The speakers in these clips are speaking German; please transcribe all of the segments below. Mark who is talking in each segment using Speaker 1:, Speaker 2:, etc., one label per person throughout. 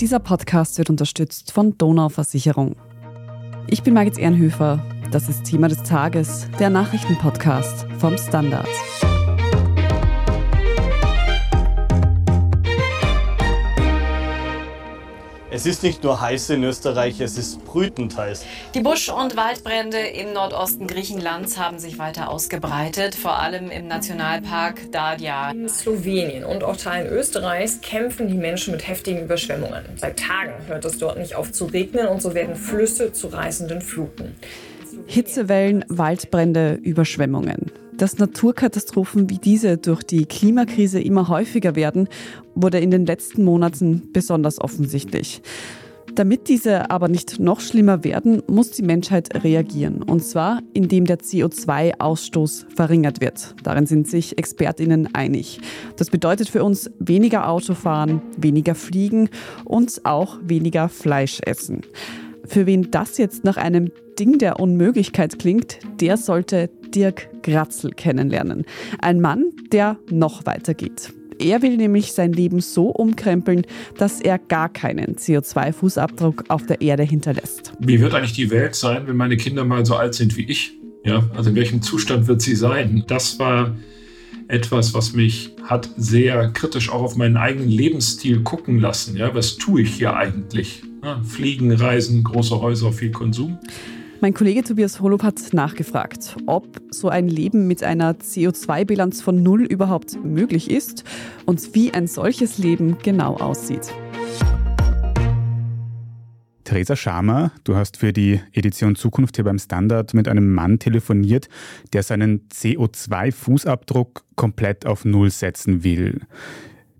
Speaker 1: Dieser Podcast wird unterstützt von Donau Versicherung. Ich bin Margit Ehrenhöfer. Das ist Thema des Tages, der Nachrichtenpodcast vom Standard.
Speaker 2: Es ist nicht nur heiß in Österreich, es ist brütend heiß.
Speaker 3: Die Busch- und Waldbrände im Nordosten Griechenlands haben sich weiter ausgebreitet, vor allem im Nationalpark Dadia.
Speaker 4: In Slowenien und auch Teilen Österreichs kämpfen die Menschen mit heftigen Überschwemmungen. Seit Tagen hört es dort nicht auf zu regnen und so werden Flüsse zu reißenden Fluten.
Speaker 1: Hitzewellen, Waldbrände, Überschwemmungen. Dass Naturkatastrophen wie diese durch die Klimakrise immer häufiger werden, wurde in den letzten Monaten besonders offensichtlich. Damit diese aber nicht noch schlimmer werden, muss die Menschheit reagieren. Und zwar, indem der CO2-Ausstoß verringert wird. Darin sind sich Expertinnen einig. Das bedeutet für uns weniger Autofahren, weniger Fliegen und auch weniger Fleisch essen. Für wen das jetzt nach einem Ding der Unmöglichkeit klingt, der sollte Dirk Gratzel kennenlernen. Ein Mann, der noch weiter geht. Er will nämlich sein Leben so umkrempeln, dass er gar keinen CO2-Fußabdruck auf der Erde hinterlässt.
Speaker 5: Wie wird eigentlich die Welt sein, wenn meine Kinder mal so alt sind wie ich? Ja, also in welchem Zustand wird sie sein? Das war etwas, was mich hat sehr kritisch auch auf meinen eigenen Lebensstil gucken lassen. Ja, was tue ich hier eigentlich? Ja, Fliegen, Reisen, große Häuser, viel Konsum.
Speaker 1: Mein Kollege Tobias Holub hat nachgefragt, ob so ein Leben mit einer CO2-Bilanz von null überhaupt möglich ist und wie ein solches Leben genau aussieht.
Speaker 6: Theresa Schamer, du hast für die Edition Zukunft hier beim Standard mit einem Mann telefoniert, der seinen CO2-Fußabdruck komplett auf Null setzen will.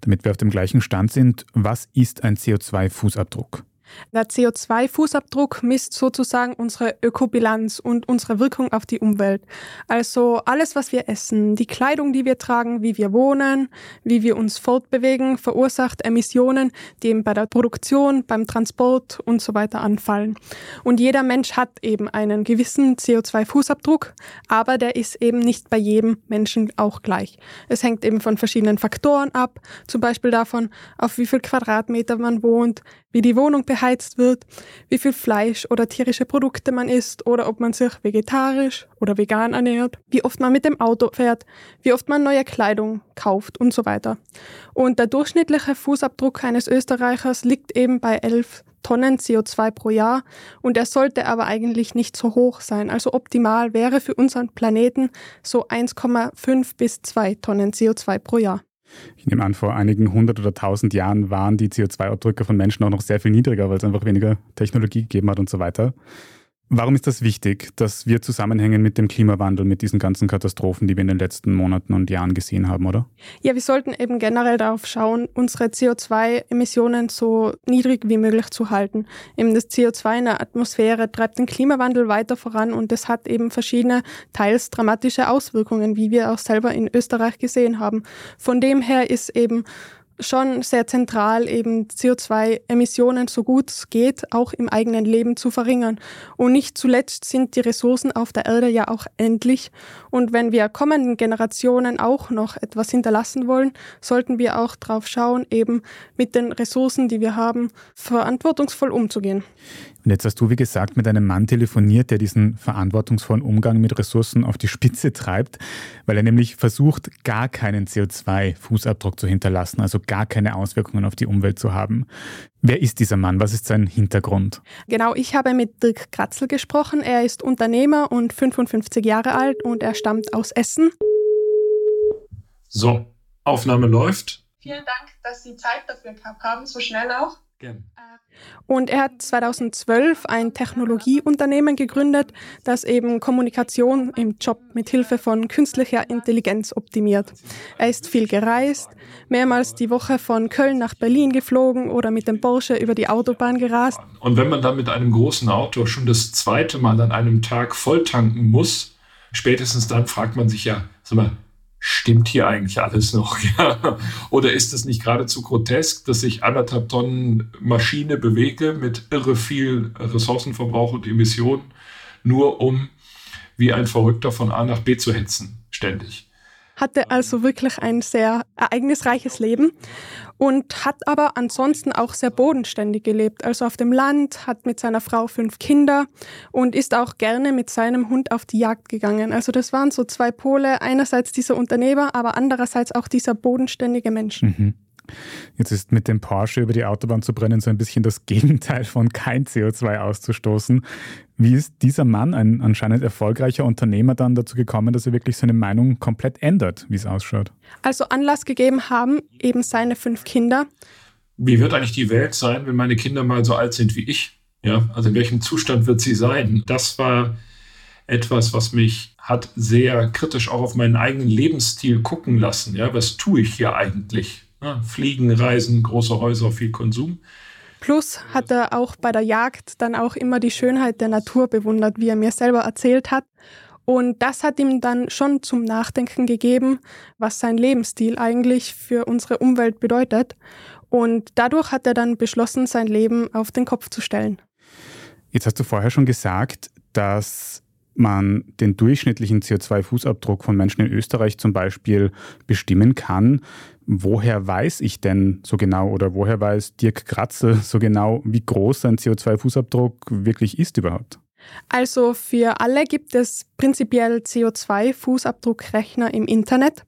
Speaker 6: Damit wir auf dem gleichen Stand sind, was ist ein CO2-Fußabdruck?
Speaker 7: Der CO2-Fußabdruck misst sozusagen unsere Ökobilanz und unsere Wirkung auf die Umwelt. Also alles, was wir essen, die Kleidung, die wir tragen, wie wir wohnen, wie wir uns fortbewegen, verursacht Emissionen, die eben bei der Produktion, beim Transport und so weiter anfallen. Und jeder Mensch hat eben einen gewissen CO2-Fußabdruck, aber der ist eben nicht bei jedem Menschen auch gleich. Es hängt eben von verschiedenen Faktoren ab, zum Beispiel davon, auf wie viel Quadratmeter man wohnt, wie die Wohnung beheizt wird, wie viel Fleisch oder tierische Produkte man isst oder ob man sich vegetarisch oder vegan ernährt, wie oft man mit dem Auto fährt, wie oft man neue Kleidung kauft und so weiter. Und der durchschnittliche Fußabdruck eines Österreichers liegt eben bei 11 Tonnen CO2 pro Jahr und er sollte aber eigentlich nicht so hoch sein. Also optimal wäre für unseren Planeten so 1,5 bis 2 Tonnen CO2 pro Jahr.
Speaker 6: Ich nehme an, vor einigen hundert oder tausend Jahren waren die CO2-Abdrücke von Menschen auch noch sehr viel niedriger, weil es einfach weniger Technologie gegeben hat und so weiter. Warum ist das wichtig, dass wir zusammenhängen mit dem Klimawandel, mit diesen ganzen Katastrophen, die wir in den letzten Monaten und Jahren gesehen haben, oder?
Speaker 7: Ja, wir sollten eben generell darauf schauen, unsere CO2-Emissionen so niedrig wie möglich zu halten. Eben das CO2 in der Atmosphäre treibt den Klimawandel weiter voran und das hat eben verschiedene, teils dramatische Auswirkungen, wie wir auch selber in Österreich gesehen haben. Von dem her ist eben schon sehr zentral, eben CO2-Emissionen so gut es geht, auch im eigenen Leben zu verringern. Und nicht zuletzt sind die Ressourcen auf der Erde ja auch endlich. Und wenn wir kommenden Generationen auch noch etwas hinterlassen wollen, sollten wir auch darauf schauen, eben mit den Ressourcen, die wir haben, verantwortungsvoll umzugehen.
Speaker 6: Und jetzt hast du, wie gesagt, mit einem Mann telefoniert, der diesen verantwortungsvollen Umgang mit Ressourcen auf die Spitze treibt, weil er nämlich versucht, gar keinen CO2-Fußabdruck zu hinterlassen, also gar keine Auswirkungen auf die Umwelt zu haben. Wer ist dieser Mann? Was ist sein Hintergrund?
Speaker 7: Genau, ich habe mit Dirk Kratzel gesprochen. Er ist Unternehmer und 55 Jahre alt und er stammt aus Essen.
Speaker 5: So, Aufnahme läuft.
Speaker 8: Vielen Dank, dass Sie Zeit dafür gehabt haben, so schnell auch.
Speaker 7: Und er hat 2012 ein Technologieunternehmen gegründet, das eben Kommunikation im Job mit Hilfe von künstlicher Intelligenz optimiert. Er ist viel gereist, mehrmals die Woche von Köln nach Berlin geflogen oder mit dem Porsche über die Autobahn gerast.
Speaker 5: Und wenn man dann mit einem großen Auto schon das zweite Mal an einem Tag volltanken muss, spätestens dann fragt man sich ja, sag mal, stimmt hier eigentlich alles noch? Oder ist es nicht geradezu grotesk, dass ich anderthalb Tonnen Maschine bewege mit irre viel Ressourcenverbrauch und Emissionen, nur um wie ein Verrückter von A nach B zu hetzen, ständig?
Speaker 7: hatte also wirklich ein sehr ereignisreiches Leben und hat aber ansonsten auch sehr bodenständig gelebt. Also auf dem Land, hat mit seiner Frau fünf Kinder und ist auch gerne mit seinem Hund auf die Jagd gegangen. Also das waren so zwei Pole, einerseits dieser Unternehmer, aber andererseits auch dieser bodenständige Mensch.
Speaker 6: Mhm. Jetzt ist mit dem Porsche über die Autobahn zu brennen so ein bisschen das Gegenteil von kein CO2 auszustoßen. Wie ist dieser Mann, ein anscheinend erfolgreicher Unternehmer, dann dazu gekommen, dass er wirklich seine Meinung komplett ändert, wie es ausschaut?
Speaker 7: Also Anlass gegeben haben eben seine fünf Kinder.
Speaker 5: Wie wird eigentlich die Welt sein, wenn meine Kinder mal so alt sind wie ich? Ja, also in welchem Zustand wird sie sein? Das war etwas, was mich hat sehr kritisch auch auf meinen eigenen Lebensstil gucken lassen. Ja, was tue ich hier eigentlich? Ja, Fliegen, Reisen, große Häuser, viel Konsum.
Speaker 7: Plus hat er auch bei der Jagd dann auch immer die Schönheit der Natur bewundert, wie er mir selber erzählt hat. Und das hat ihm dann schon zum Nachdenken gegeben, was sein Lebensstil eigentlich für unsere Umwelt bedeutet. Und dadurch hat er dann beschlossen, sein Leben auf den Kopf zu stellen.
Speaker 6: Jetzt hast du vorher schon gesagt, dass man den durchschnittlichen CO2-Fußabdruck von Menschen in Österreich zum Beispiel bestimmen kann. Woher weiß ich denn so genau oder woher weiß Dirk Kratzel so genau, wie groß sein CO2-Fußabdruck wirklich ist überhaupt?
Speaker 7: Also für alle gibt es prinzipiell CO2-Fußabdruckrechner im Internet.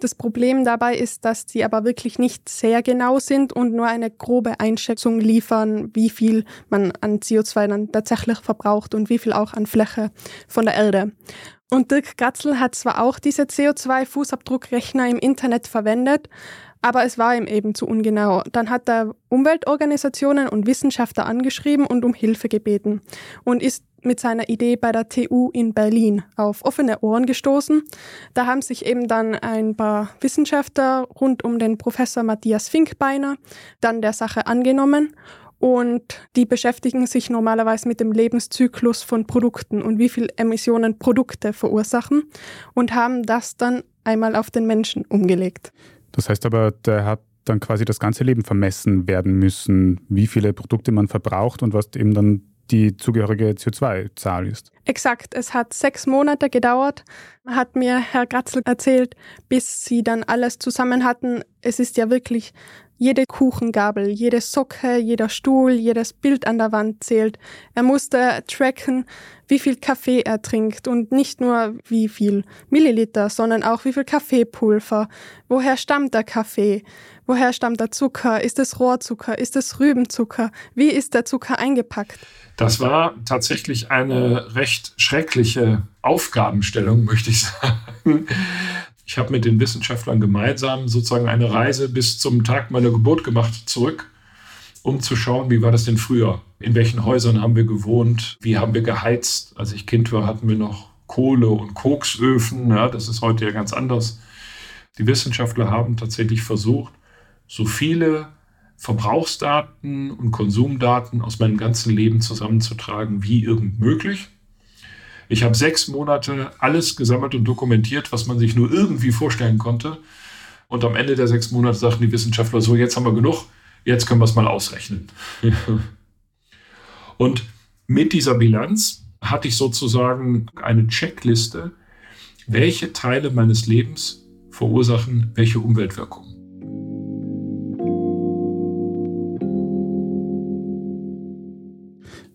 Speaker 7: Das Problem dabei ist, dass die aber wirklich nicht sehr genau sind und nur eine grobe Einschätzung liefern, wie viel man an CO2 dann tatsächlich verbraucht und wie viel auch an Fläche von der Erde. Und Dirk Gatzel hat zwar auch diese CO2-Fußabdruckrechner im Internet verwendet, aber es war ihm eben zu ungenau. Dann hat er Umweltorganisationen und Wissenschaftler angeschrieben und um Hilfe gebeten und ist mit seiner Idee bei der TU in Berlin auf offene Ohren gestoßen. Da haben sich eben dann ein paar Wissenschaftler rund um den Professor Matthias Finkbeiner dann der Sache angenommen und die beschäftigen sich normalerweise mit dem Lebenszyklus von Produkten und wie viel Emissionen Produkte verursachen und haben das dann einmal auf den Menschen umgelegt.
Speaker 6: Das heißt aber, der hat dann quasi das ganze Leben vermessen werden müssen, wie viele Produkte man verbraucht und was eben dann die zugehörige CO2-Zahl ist.
Speaker 7: Exakt, es hat sechs Monate gedauert, hat mir Herr Gratzel erzählt, bis sie dann alles zusammen hatten. Es ist ja wirklich jede Kuchengabel, jede Socke, jeder Stuhl, jedes Bild an der Wand zählt. Er musste tracken, wie viel Kaffee er trinkt und nicht nur wie viel Milliliter, sondern auch wie viel Kaffeepulver. Woher stammt der Kaffee? Woher stammt der Zucker? Ist es Rohrzucker? Ist es Rübenzucker? Wie ist der Zucker eingepackt?
Speaker 5: Das war tatsächlich eine recht schreckliche Aufgabenstellung, möchte ich sagen. Ich habe mit den Wissenschaftlern gemeinsam sozusagen eine Reise bis zum Tag meiner Geburt gemacht zurück, um zu schauen, wie war das denn früher? In welchen Häusern haben wir gewohnt? Wie haben wir geheizt? Als ich Kind war, hatten wir noch Kohle- und Koksöfen. Ja, das ist heute ja ganz anders. Die Wissenschaftler haben tatsächlich versucht, so viele Verbrauchsdaten und Konsumdaten aus meinem ganzen Leben zusammenzutragen wie irgend möglich. Ich habe sechs Monate alles gesammelt und dokumentiert, was man sich nur irgendwie vorstellen konnte. Und am Ende der sechs Monate sagten die Wissenschaftler so, jetzt haben wir genug, jetzt können wir es mal ausrechnen. und mit dieser Bilanz hatte ich sozusagen eine Checkliste, welche Teile meines Lebens verursachen welche Umweltwirkungen.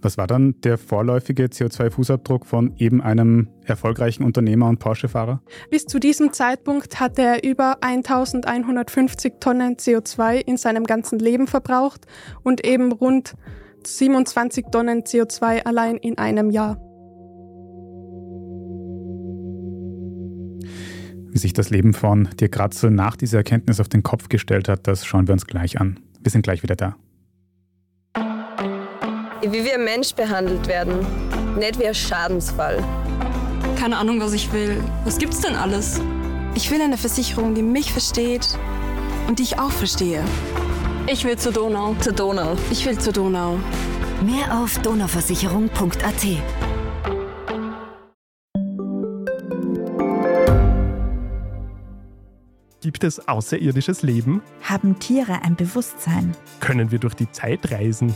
Speaker 6: Was war dann der vorläufige CO2-Fußabdruck von eben einem erfolgreichen Unternehmer und Porsche-Fahrer?
Speaker 7: Bis zu diesem Zeitpunkt hatte er über 1150 Tonnen CO2 in seinem ganzen Leben verbraucht und eben rund 27 Tonnen CO2 allein in einem Jahr.
Speaker 6: Wie sich das Leben von Dirk Kratzel nach dieser Erkenntnis auf den Kopf gestellt hat, das schauen wir uns gleich an. Wir sind gleich wieder da
Speaker 9: wie wir Mensch behandelt werden, nicht wie ein Schadensfall.
Speaker 10: Keine Ahnung, was ich will. Was gibt's denn alles?
Speaker 11: Ich will eine Versicherung, die mich versteht und die ich auch verstehe.
Speaker 10: Ich will zur Donau.
Speaker 9: Zur Donau.
Speaker 11: Ich will zur Donau.
Speaker 12: Mehr auf donauversicherung.at.
Speaker 13: Gibt es außerirdisches Leben?
Speaker 14: Haben Tiere ein Bewusstsein?
Speaker 13: Können wir durch die Zeit reisen?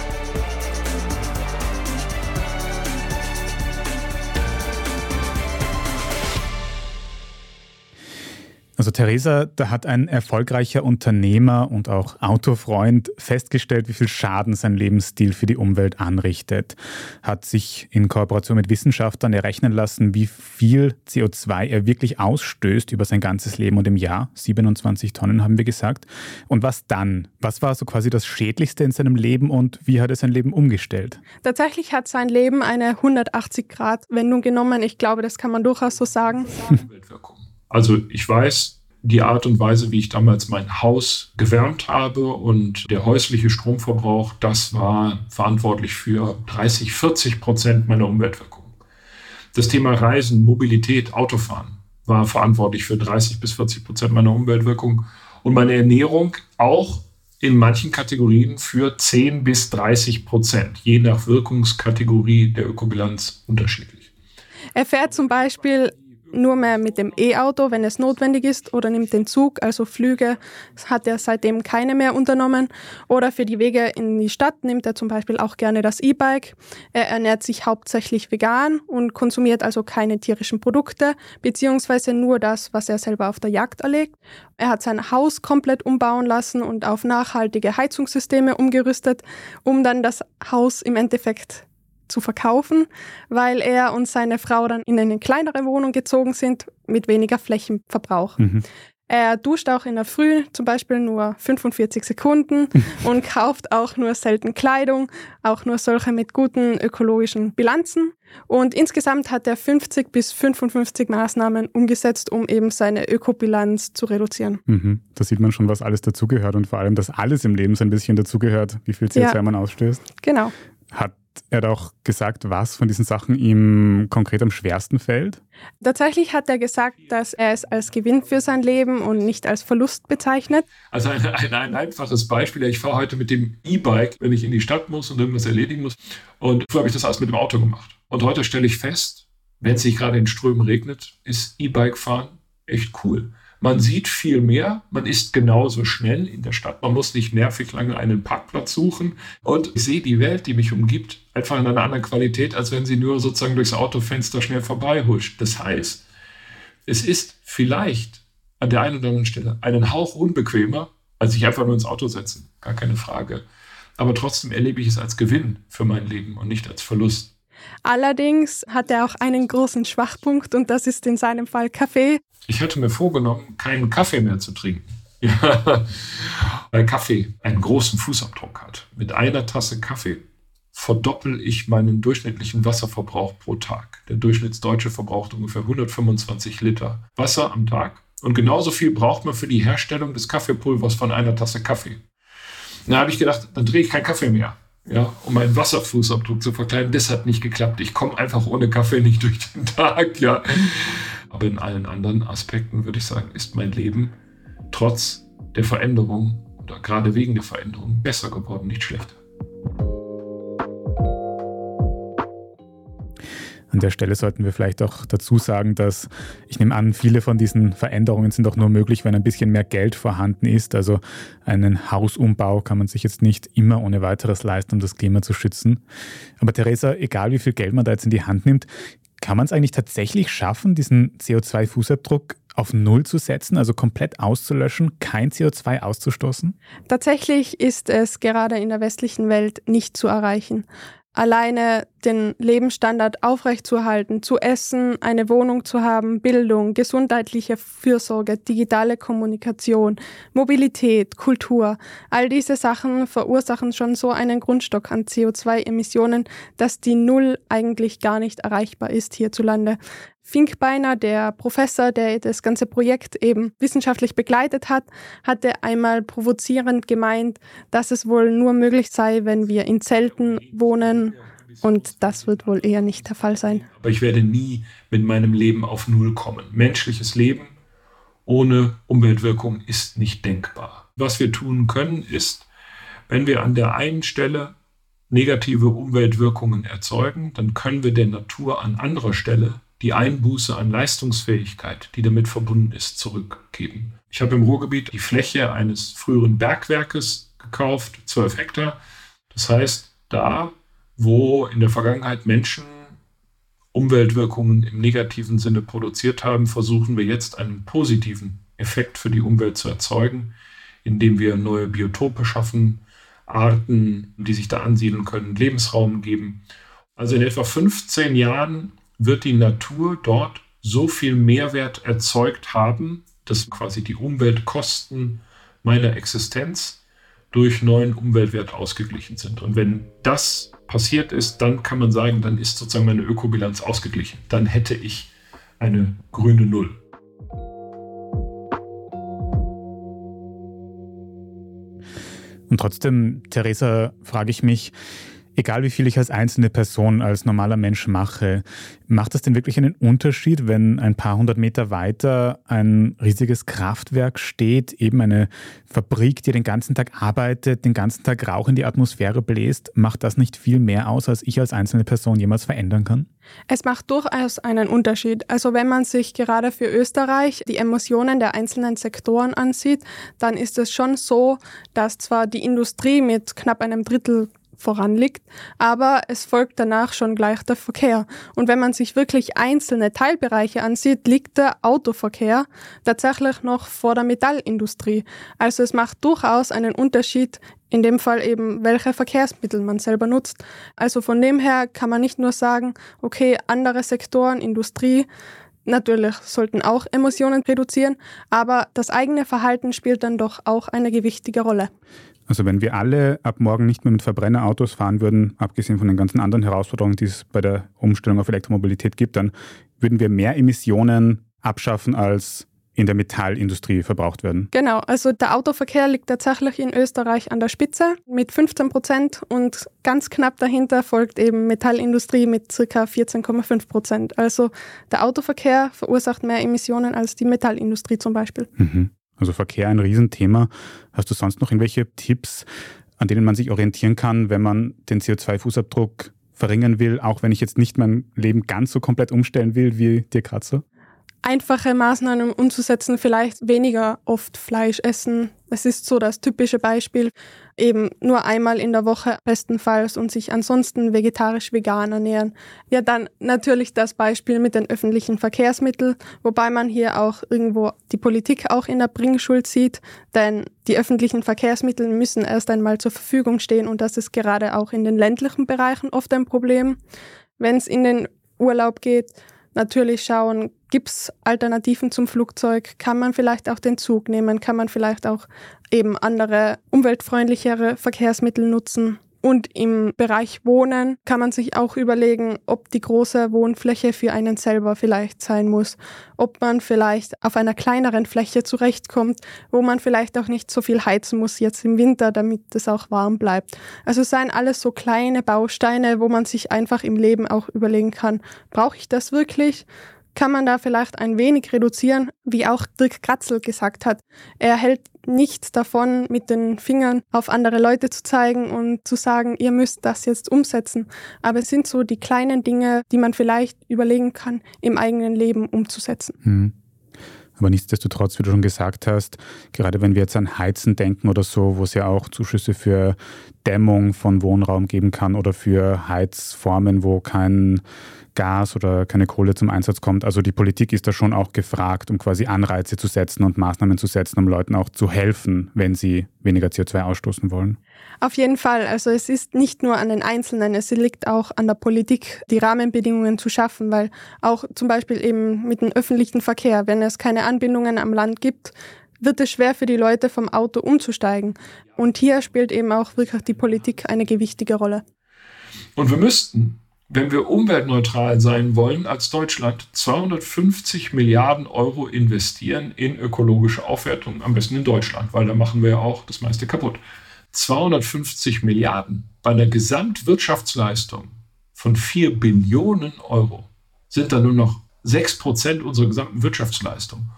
Speaker 6: Also Theresa, da hat ein erfolgreicher Unternehmer und auch Autofreund festgestellt, wie viel Schaden sein Lebensstil für die Umwelt anrichtet. Hat sich in Kooperation mit Wissenschaftlern errechnen lassen, wie viel CO2 er wirklich ausstößt über sein ganzes Leben und im Jahr. 27 Tonnen haben wir gesagt. Und was dann? Was war so quasi das Schädlichste in seinem Leben und wie hat er sein Leben umgestellt?
Speaker 7: Tatsächlich hat sein Leben eine 180-Grad-Wendung genommen. Ich glaube, das kann man durchaus so sagen.
Speaker 5: Also ich weiß, die Art und Weise, wie ich damals mein Haus gewärmt habe und der häusliche Stromverbrauch, das war verantwortlich für 30, 40 Prozent meiner Umweltwirkung. Das Thema Reisen, Mobilität, Autofahren war verantwortlich für 30 bis 40 Prozent meiner Umweltwirkung und meine Ernährung auch in manchen Kategorien für 10 bis 30 Prozent, je nach Wirkungskategorie der Ökobilanz unterschiedlich.
Speaker 7: Er fährt zum Beispiel nur mehr mit dem E-Auto, wenn es notwendig ist, oder nimmt den Zug, also Flüge, hat er seitdem keine mehr unternommen. Oder für die Wege in die Stadt nimmt er zum Beispiel auch gerne das E-Bike. Er ernährt sich hauptsächlich vegan und konsumiert also keine tierischen Produkte, beziehungsweise nur das, was er selber auf der Jagd erlegt. Er hat sein Haus komplett umbauen lassen und auf nachhaltige Heizungssysteme umgerüstet, um dann das Haus im Endeffekt zu verkaufen, weil er und seine Frau dann in eine kleinere Wohnung gezogen sind mit weniger Flächenverbrauch. Mhm. Er duscht auch in der Früh zum Beispiel nur 45 Sekunden und kauft auch nur selten Kleidung, auch nur solche mit guten ökologischen Bilanzen. Und insgesamt hat er 50 bis 55 Maßnahmen umgesetzt, um eben seine Ökobilanz zu reduzieren.
Speaker 6: Mhm. Da sieht man schon, was alles dazugehört und vor allem, dass alles im Leben so ein bisschen dazugehört, wie viel CO2 ja. man ausstößt.
Speaker 7: Genau.
Speaker 6: Hat er auch gesagt, was von diesen Sachen ihm konkret am schwersten fällt?
Speaker 7: Tatsächlich hat er gesagt, dass er es als Gewinn für sein Leben und nicht als Verlust bezeichnet.
Speaker 5: Also ein, ein, ein einfaches Beispiel. Ich fahre heute mit dem E-Bike, wenn ich in die Stadt muss und irgendwas erledigen muss. Und früher habe ich das alles mit dem Auto gemacht. Und heute stelle ich fest, wenn es sich gerade in Strömen regnet, ist E-Bike fahren echt cool. Man sieht viel mehr, man ist genauso schnell in der Stadt, man muss nicht nervig lange einen Parkplatz suchen und ich sehe die Welt, die mich umgibt, einfach in einer anderen Qualität, als wenn sie nur sozusagen durchs Autofenster schnell vorbeihuscht. Das heißt, es ist vielleicht an der einen oder anderen Stelle einen Hauch unbequemer, als sich einfach nur ins Auto setzen, gar keine Frage. Aber trotzdem erlebe ich es als Gewinn für mein Leben und nicht als Verlust.
Speaker 7: Allerdings hat er auch einen großen Schwachpunkt und das ist in seinem Fall Kaffee.
Speaker 5: Ich hatte mir vorgenommen, keinen Kaffee mehr zu trinken. Ja, weil Kaffee einen großen Fußabdruck hat. Mit einer Tasse Kaffee verdoppel ich meinen durchschnittlichen Wasserverbrauch pro Tag. Der Durchschnittsdeutsche verbraucht ungefähr 125 Liter Wasser am Tag. Und genauso viel braucht man für die Herstellung des Kaffeepulvers von einer Tasse Kaffee. Da habe ich gedacht, dann drehe ich keinen Kaffee mehr ja, um meinen Wasserfußabdruck zu verkleinern. Das hat nicht geklappt. Ich komme einfach ohne Kaffee nicht durch den Tag, ja. Aber in allen anderen Aspekten würde ich sagen, ist mein Leben trotz der Veränderung oder gerade wegen der Veränderung besser geworden, nicht schlechter.
Speaker 6: An der Stelle sollten wir vielleicht auch dazu sagen, dass ich nehme an, viele von diesen Veränderungen sind auch nur möglich, wenn ein bisschen mehr Geld vorhanden ist. Also einen Hausumbau kann man sich jetzt nicht immer ohne weiteres leisten, um das Klima zu schützen. Aber Theresa, egal wie viel Geld man da jetzt in die Hand nimmt, kann man es eigentlich tatsächlich schaffen, diesen CO2-Fußabdruck auf Null zu setzen, also komplett auszulöschen, kein CO2 auszustoßen?
Speaker 7: Tatsächlich ist es gerade in der westlichen Welt nicht zu erreichen alleine den Lebensstandard aufrechtzuerhalten, zu essen, eine Wohnung zu haben, Bildung, gesundheitliche Fürsorge, digitale Kommunikation, Mobilität, Kultur, all diese Sachen verursachen schon so einen Grundstock an CO2-Emissionen, dass die Null eigentlich gar nicht erreichbar ist hierzulande. Finkbeiner, der Professor, der das ganze Projekt eben wissenschaftlich begleitet hat, hatte einmal provozierend gemeint, dass es wohl nur möglich sei, wenn wir in Zelten wohnen. Und das wird wohl eher nicht der Fall sein.
Speaker 5: Aber ich werde nie mit meinem Leben auf Null kommen. Menschliches Leben ohne Umweltwirkung ist nicht denkbar. Was wir tun können, ist, wenn wir an der einen Stelle negative Umweltwirkungen erzeugen, dann können wir der Natur an anderer Stelle die Einbuße an Leistungsfähigkeit, die damit verbunden ist, zurückgeben. Ich habe im Ruhrgebiet die Fläche eines früheren Bergwerkes gekauft, 12 Hektar. Das heißt, da, wo in der Vergangenheit Menschen Umweltwirkungen im negativen Sinne produziert haben, versuchen wir jetzt einen positiven Effekt für die Umwelt zu erzeugen, indem wir neue Biotope schaffen, Arten, die sich da ansiedeln können, Lebensraum geben. Also in etwa 15 Jahren wird die Natur dort so viel Mehrwert erzeugt haben, dass quasi die Umweltkosten meiner Existenz durch neuen Umweltwert ausgeglichen sind. Und wenn das passiert ist, dann kann man sagen, dann ist sozusagen meine Ökobilanz ausgeglichen. Dann hätte ich eine grüne Null.
Speaker 6: Und trotzdem, Theresa, frage ich mich, egal wie viel ich als einzelne Person, als normaler Mensch mache, macht das denn wirklich einen Unterschied, wenn ein paar hundert Meter weiter ein riesiges Kraftwerk steht, eben eine Fabrik, die den ganzen Tag arbeitet, den ganzen Tag Rauch in die Atmosphäre bläst? Macht das nicht viel mehr aus, als ich als einzelne Person jemals verändern kann?
Speaker 7: Es macht durchaus einen Unterschied. Also wenn man sich gerade für Österreich die Emissionen der einzelnen Sektoren ansieht, dann ist es schon so, dass zwar die Industrie mit knapp einem Drittel voranliegt, aber es folgt danach schon gleich der Verkehr. Und wenn man sich wirklich einzelne Teilbereiche ansieht, liegt der Autoverkehr tatsächlich noch vor der Metallindustrie. Also es macht durchaus einen Unterschied, in dem Fall eben, welche Verkehrsmittel man selber nutzt. Also von dem her kann man nicht nur sagen, okay, andere Sektoren, Industrie, natürlich sollten auch Emissionen reduzieren, aber das eigene Verhalten spielt dann doch auch eine gewichtige Rolle.
Speaker 6: Also wenn wir alle ab morgen nicht mehr mit Verbrennerautos fahren würden, abgesehen von den ganzen anderen Herausforderungen, die es bei der Umstellung auf Elektromobilität gibt, dann würden wir mehr Emissionen abschaffen, als in der Metallindustrie verbraucht werden.
Speaker 7: Genau, also der Autoverkehr liegt tatsächlich in Österreich an der Spitze mit 15 Prozent und ganz knapp dahinter folgt eben Metallindustrie mit ca. 14,5 Prozent. Also der Autoverkehr verursacht mehr Emissionen als die Metallindustrie zum Beispiel.
Speaker 6: Mhm. Also Verkehr ein Riesenthema. Hast du sonst noch irgendwelche Tipps, an denen man sich orientieren kann, wenn man den CO2-Fußabdruck verringern will, auch wenn ich jetzt nicht mein Leben ganz so komplett umstellen will wie dir gerade so?
Speaker 7: Einfache Maßnahmen umzusetzen, vielleicht weniger oft Fleisch essen. Das ist so das typische Beispiel. Eben nur einmal in der Woche bestenfalls und sich ansonsten vegetarisch-vegan ernähren. Ja, dann natürlich das Beispiel mit den öffentlichen Verkehrsmitteln, wobei man hier auch irgendwo die Politik auch in der Bringschuld sieht, denn die öffentlichen Verkehrsmittel müssen erst einmal zur Verfügung stehen und das ist gerade auch in den ländlichen Bereichen oft ein Problem. Wenn es in den Urlaub geht, natürlich schauen, gibt es Alternativen zum Flugzeug? Kann man vielleicht auch den Zug nehmen? Kann man vielleicht auch eben andere umweltfreundlichere Verkehrsmittel nutzen? Und im Bereich Wohnen kann man sich auch überlegen, ob die große Wohnfläche für einen selber vielleicht sein muss, ob man vielleicht auf einer kleineren Fläche zurechtkommt, wo man vielleicht auch nicht so viel heizen muss jetzt im Winter, damit es auch warm bleibt. Also seien alles so kleine Bausteine, wo man sich einfach im Leben auch überlegen kann, brauche ich das wirklich? Kann man da vielleicht ein wenig reduzieren, wie auch Dirk Kratzel gesagt hat. Er hält nichts davon, mit den Fingern auf andere Leute zu zeigen und zu sagen, ihr müsst das jetzt umsetzen. Aber es sind so die kleinen Dinge, die man vielleicht überlegen kann, im eigenen Leben umzusetzen.
Speaker 6: Hm. Aber nichtsdestotrotz, wie du schon gesagt hast, gerade wenn wir jetzt an Heizen denken oder so, wo es ja auch Zuschüsse für Dämmung von Wohnraum geben kann oder für Heizformen, wo kein Gas oder keine Kohle zum Einsatz kommt. Also die Politik ist da schon auch gefragt, um quasi Anreize zu setzen und Maßnahmen zu setzen, um Leuten auch zu helfen, wenn sie weniger CO2 ausstoßen wollen.
Speaker 7: Auf jeden Fall. Also es ist nicht nur an den Einzelnen, es liegt auch an der Politik, die Rahmenbedingungen zu schaffen, weil auch zum Beispiel eben mit dem öffentlichen Verkehr, wenn es keine Anbindungen am Land gibt, wird es schwer für die Leute vom Auto umzusteigen. Und hier spielt eben auch wirklich die Politik eine gewichtige Rolle.
Speaker 5: Und wir müssten wenn wir umweltneutral sein wollen, als Deutschland 250 Milliarden Euro investieren in ökologische Aufwertung, am besten in Deutschland, weil da machen wir ja auch das meiste kaputt. 250 Milliarden bei einer Gesamtwirtschaftsleistung von 4 Billionen Euro sind da nur noch 6 Prozent unserer gesamten Wirtschaftsleistung.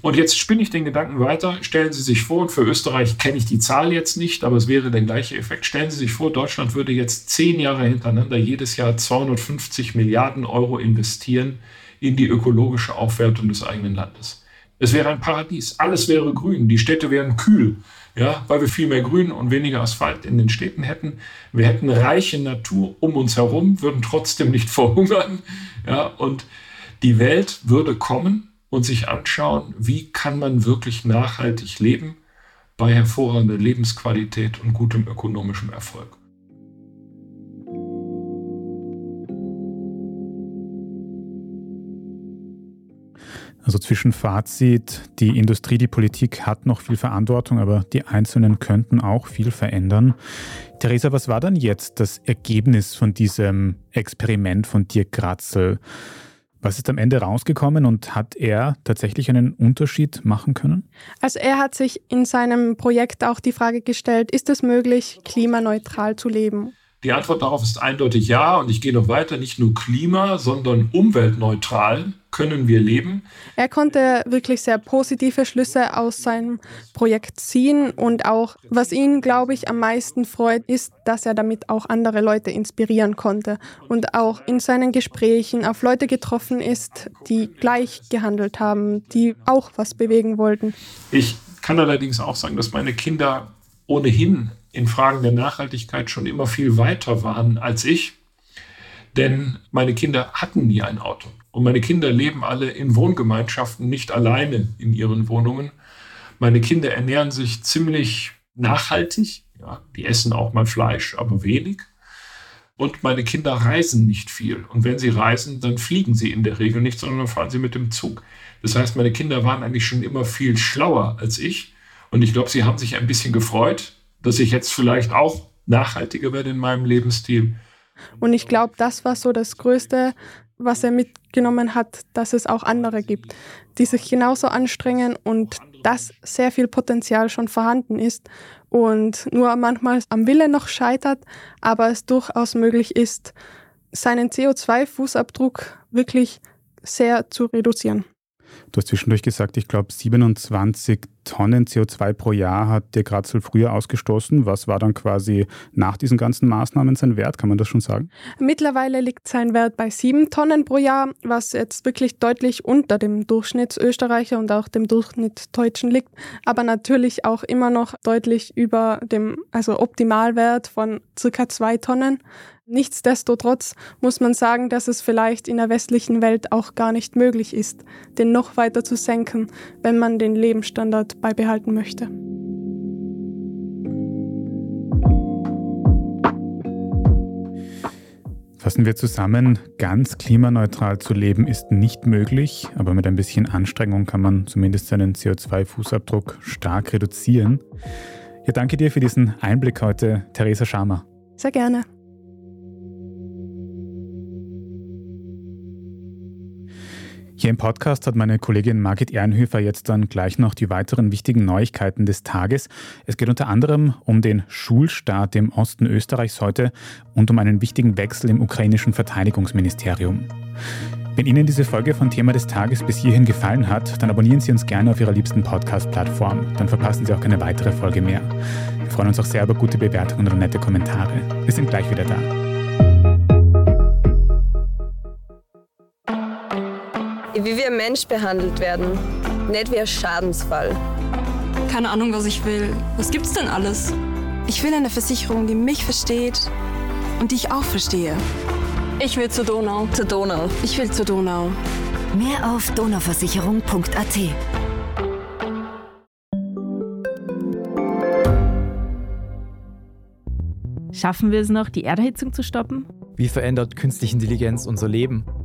Speaker 5: Und jetzt spinne ich den Gedanken weiter. Stellen Sie sich vor, und für Österreich kenne ich die Zahl jetzt nicht, aber es wäre der gleiche Effekt. Stellen Sie sich vor, Deutschland würde jetzt zehn Jahre hintereinander jedes Jahr 250 Milliarden Euro investieren in die ökologische Aufwertung des eigenen Landes. Es wäre ein Paradies. Alles wäre grün. Die Städte wären kühl, ja, weil wir viel mehr Grün und weniger Asphalt in den Städten hätten. Wir hätten reiche Natur um uns herum, würden trotzdem nicht verhungern, ja, und die Welt würde kommen und sich anschauen, wie kann man wirklich nachhaltig leben bei hervorragender Lebensqualität und gutem ökonomischem Erfolg.
Speaker 6: Also zwischen Fazit, die Industrie, die Politik hat noch viel Verantwortung, aber die Einzelnen könnten auch viel verändern. Theresa, was war dann jetzt das Ergebnis von diesem Experiment von Dirk Kratzel? Was ist am Ende rausgekommen und hat er tatsächlich einen Unterschied machen können?
Speaker 7: Also er hat sich in seinem Projekt auch die Frage gestellt, ist es möglich, klimaneutral zu leben?
Speaker 5: Die Antwort darauf ist eindeutig ja und ich gehe noch weiter, nicht nur klima, sondern umweltneutral können wir leben.
Speaker 7: Er konnte wirklich sehr positive Schlüsse aus seinem Projekt ziehen und auch, was ihn, glaube ich, am meisten freut, ist, dass er damit auch andere Leute inspirieren konnte und auch in seinen Gesprächen auf Leute getroffen ist, die gleich gehandelt haben, die auch was bewegen wollten.
Speaker 5: Ich kann allerdings auch sagen, dass meine Kinder ohnehin in Fragen der Nachhaltigkeit schon immer viel weiter waren als ich. Denn meine Kinder hatten nie ein Auto. Und meine Kinder leben alle in Wohngemeinschaften, nicht alleine in ihren Wohnungen. Meine Kinder ernähren sich ziemlich nachhaltig. Ja, die essen auch mal Fleisch, aber wenig. Und meine Kinder reisen nicht viel. Und wenn sie reisen, dann fliegen sie in der Regel nicht, sondern fahren sie mit dem Zug. Das heißt, meine Kinder waren eigentlich schon immer viel schlauer als ich. Und ich glaube, sie haben sich ein bisschen gefreut, dass ich jetzt vielleicht auch nachhaltiger werde in meinem Lebensstil.
Speaker 7: Und ich glaube, das war so das Größte, was er mitgenommen hat, dass es auch andere gibt, die sich genauso anstrengen und dass sehr viel Potenzial schon vorhanden ist und nur manchmal am Wille noch scheitert, aber es durchaus möglich ist, seinen CO2-Fußabdruck wirklich sehr zu reduzieren.
Speaker 6: Du hast zwischendurch gesagt, ich glaube 27 Tonnen CO2 pro Jahr hat der Gratzel früher ausgestoßen. Was war dann quasi nach diesen ganzen Maßnahmen sein Wert? Kann man das schon sagen?
Speaker 7: Mittlerweile liegt sein Wert bei 7 Tonnen pro Jahr, was jetzt wirklich deutlich unter dem Durchschnittsösterreicher und auch dem Durchschnittsdeutschen liegt, aber natürlich auch immer noch deutlich über dem also Optimalwert von circa 2 Tonnen. Nichtsdestotrotz muss man sagen, dass es vielleicht in der westlichen Welt auch gar nicht möglich ist, den noch weiter zu senken, wenn man den Lebensstandard beibehalten möchte.
Speaker 6: Fassen wir zusammen, ganz klimaneutral zu leben ist nicht möglich, aber mit ein bisschen Anstrengung kann man zumindest seinen CO2-Fußabdruck stark reduzieren. Ja, danke dir für diesen Einblick heute, Theresa Schamer.
Speaker 7: Sehr gerne.
Speaker 6: Hier im Podcast hat meine Kollegin Margit Ehrenhöfer jetzt dann gleich noch die weiteren wichtigen Neuigkeiten des Tages. Es geht unter anderem um den Schulstart im Osten Österreichs heute und um einen wichtigen Wechsel im ukrainischen Verteidigungsministerium. Wenn Ihnen diese Folge von Thema des Tages bis hierhin gefallen hat, dann abonnieren Sie uns gerne auf Ihrer liebsten Podcast-Plattform. Dann verpassen Sie auch keine weitere Folge mehr. Wir freuen uns auch sehr über gute Bewertungen und nette Kommentare. Wir sind gleich wieder da.
Speaker 9: Wie wir Mensch behandelt werden, nicht wie ein Schadensfall.
Speaker 10: Keine Ahnung, was ich will. Was gibt's denn alles?
Speaker 11: Ich will eine Versicherung, die mich versteht und die ich auch verstehe.
Speaker 10: Ich will zur Donau.
Speaker 9: Zur Donau.
Speaker 11: Ich will zur Donau.
Speaker 12: Mehr auf donauversicherung.at.
Speaker 15: Schaffen wir es noch, die Erderhitzung zu stoppen?
Speaker 16: Wie verändert künstliche Intelligenz unser Leben?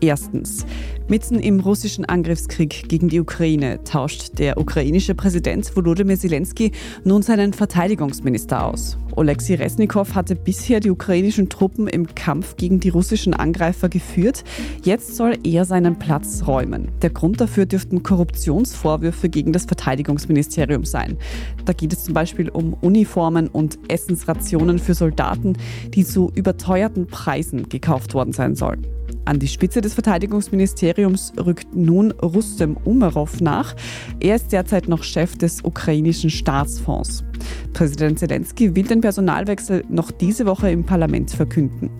Speaker 1: Erstens. Mitten im russischen Angriffskrieg gegen die Ukraine tauscht der ukrainische Präsident Volodymyr Zelensky nun seinen Verteidigungsminister aus. Oleksiy Resnikow hatte bisher die ukrainischen Truppen im Kampf gegen die russischen Angreifer geführt. Jetzt soll er seinen Platz räumen. Der Grund dafür dürften Korruptionsvorwürfe gegen das Verteidigungsministerium sein. Da geht es zum Beispiel um Uniformen und Essensrationen für Soldaten, die zu überteuerten Preisen gekauft worden sein sollen. An die Spitze des Verteidigungsministeriums rückt nun Rustem Umerov nach. Er ist derzeit noch Chef des ukrainischen Staatsfonds. Präsident Zelensky will den Personalwechsel noch diese Woche im Parlament verkünden.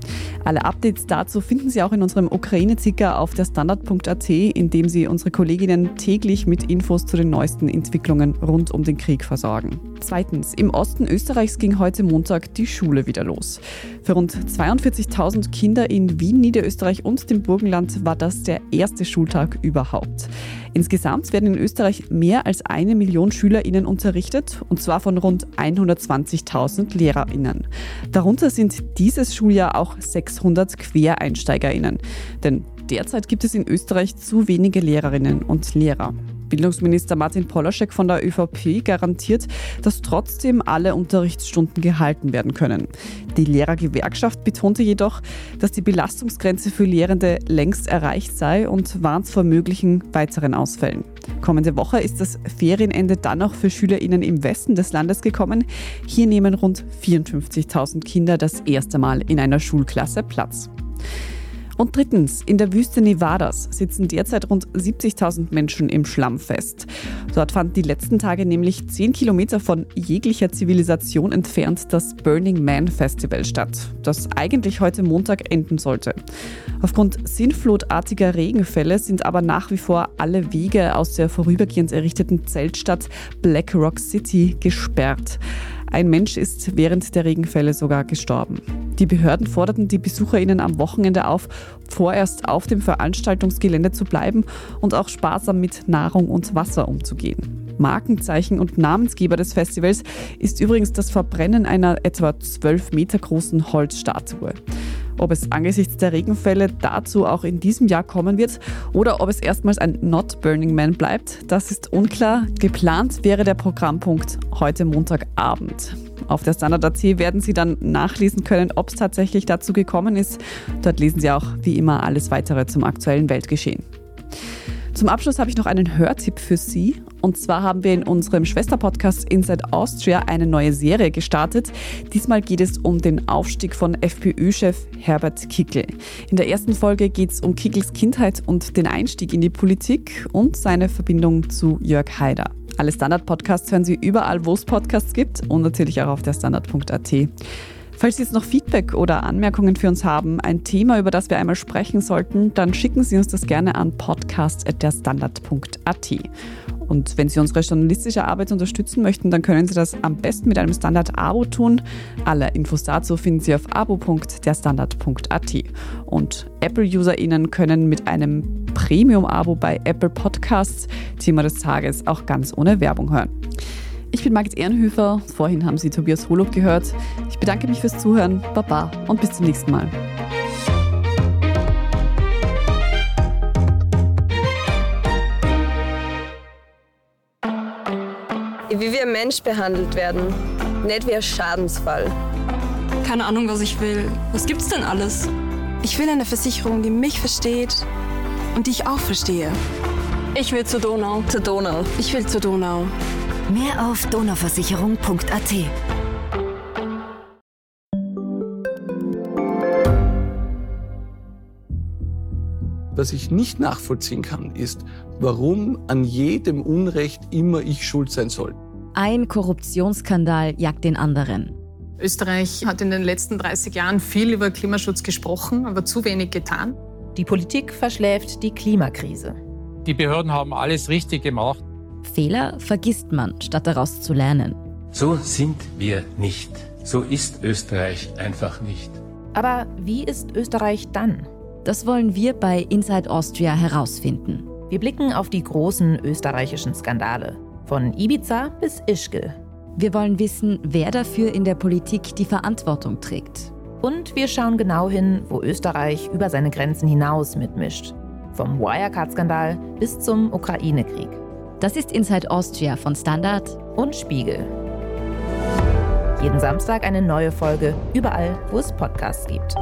Speaker 1: Alle Updates dazu finden Sie auch in unserem Ukraine-Ticker auf der Standard.at, in dem Sie unsere Kolleginnen täglich mit Infos zu den neuesten Entwicklungen rund um den Krieg versorgen. Zweitens, im Osten Österreichs ging heute Montag die Schule wieder los. Für rund 42.000 Kinder in Wien, Niederösterreich und dem Burgenland war das der erste Schultag überhaupt. Insgesamt werden in Österreich mehr als eine Million SchülerInnen unterrichtet, und zwar von rund 120.000 LehrerInnen. Darunter sind dieses Schuljahr auch 600 QuereinsteigerInnen. Denn derzeit gibt es in Österreich zu wenige Lehrerinnen und Lehrer. Bildungsminister Martin Polaschek von der ÖVP garantiert, dass trotzdem alle Unterrichtsstunden gehalten werden können. Die Lehrergewerkschaft betonte jedoch, dass die Belastungsgrenze für Lehrende längst erreicht sei und warnt vor möglichen weiteren Ausfällen. Kommende Woche ist das Ferienende dann auch für SchülerInnen im Westen des Landes gekommen. Hier nehmen rund 54.000 Kinder das erste Mal in einer Schulklasse Platz. Und drittens, in der Wüste Nevadas sitzen derzeit rund 70.000 Menschen im Schlamm fest. Dort fand die letzten Tage nämlich 10 Kilometer von jeglicher Zivilisation entfernt das Burning Man Festival statt, das eigentlich heute Montag enden sollte. Aufgrund sinnflutartiger Regenfälle sind aber nach wie vor alle Wege aus der vorübergehend errichteten Zeltstadt Black Rock City gesperrt. Ein Mensch ist während der Regenfälle sogar gestorben. Die Behörden forderten die BesucherInnen am Wochenende auf, vorerst auf dem Veranstaltungsgelände zu bleiben und auch sparsam mit Nahrung und Wasser umzugehen. Markenzeichen und Namensgeber des Festivals ist übrigens das Verbrennen einer etwa 12 Meter großen Holzstatue. Ob es angesichts der Regenfälle dazu auch in diesem Jahr kommen wird oder ob es erstmals ein Not Burning Man bleibt, das ist unklar. Geplant wäre der Programmpunkt heute Montagabend. Auf der Standard.at werden Sie dann nachlesen können, ob es tatsächlich dazu gekommen ist. Dort lesen Sie auch wie immer alles weitere zum aktuellen Weltgeschehen. Zum Abschluss habe ich noch einen Hörtipp für Sie. Und zwar haben wir in unserem Schwesterpodcast Inside Austria eine neue Serie gestartet. Diesmal geht es um den Aufstieg von FPÖ-Chef Herbert Kickl. In der ersten Folge geht es um Kickls Kindheit und den Einstieg in die Politik und seine Verbindung zu Jörg Haider. Alle Standard-Podcasts hören Sie überall, wo es Podcasts gibt und natürlich auch auf der Standard.at. Falls Sie jetzt noch Feedback oder Anmerkungen für uns haben, ein Thema, über das wir einmal sprechen sollten, dann schicken Sie uns das gerne an podcast.derstandard.at. Und wenn Sie unsere journalistische Arbeit unterstützen möchten, dann können Sie das am besten mit einem Standard-Abo tun. Alle Infos dazu finden Sie auf abo.derstandard.at. Und Apple-UserInnen können mit einem Premium-Abo bei Apple Podcasts Thema des Tages auch ganz ohne Werbung hören. Ich bin Margit Ehrenhöfer. Vorhin haben Sie Tobias Holub gehört. Ich bedanke mich fürs Zuhören. Baba und bis zum nächsten Mal.
Speaker 9: Wie wir Mensch behandelt werden, nicht wie ein Schadensfall.
Speaker 10: Keine Ahnung, was ich will. Was gibt's denn alles?
Speaker 11: Ich will eine Versicherung, die mich versteht und die ich auch verstehe.
Speaker 10: Ich will zur Donau.
Speaker 9: Zur Donau.
Speaker 11: Ich will zur Donau.
Speaker 12: Mehr auf donauversicherung.at.
Speaker 17: Was ich nicht nachvollziehen kann, ist, warum an jedem Unrecht immer ich schuld sein soll.
Speaker 18: Ein Korruptionsskandal jagt den anderen.
Speaker 19: Österreich hat in den letzten 30 Jahren viel über Klimaschutz gesprochen, aber zu wenig getan.
Speaker 20: Die Politik verschläft die Klimakrise.
Speaker 21: Die Behörden haben alles richtig gemacht.
Speaker 18: Fehler vergisst man, statt daraus zu lernen.
Speaker 22: So sind wir nicht.
Speaker 21: So ist Österreich einfach nicht.
Speaker 20: Aber wie ist Österreich dann?
Speaker 18: Das wollen wir bei Inside Austria herausfinden.
Speaker 20: Wir blicken auf die großen österreichischen Skandale. Von Ibiza bis Ischgl.
Speaker 18: Wir wollen wissen, wer dafür in der Politik die Verantwortung trägt.
Speaker 20: Und wir schauen genau hin, wo Österreich über seine Grenzen hinaus mitmischt. Vom Wirecard-Skandal bis zum Ukraine-Krieg.
Speaker 18: Das ist Inside Austria von Standard
Speaker 20: und Spiegel. Jeden Samstag eine neue Folge, überall, wo es Podcasts gibt.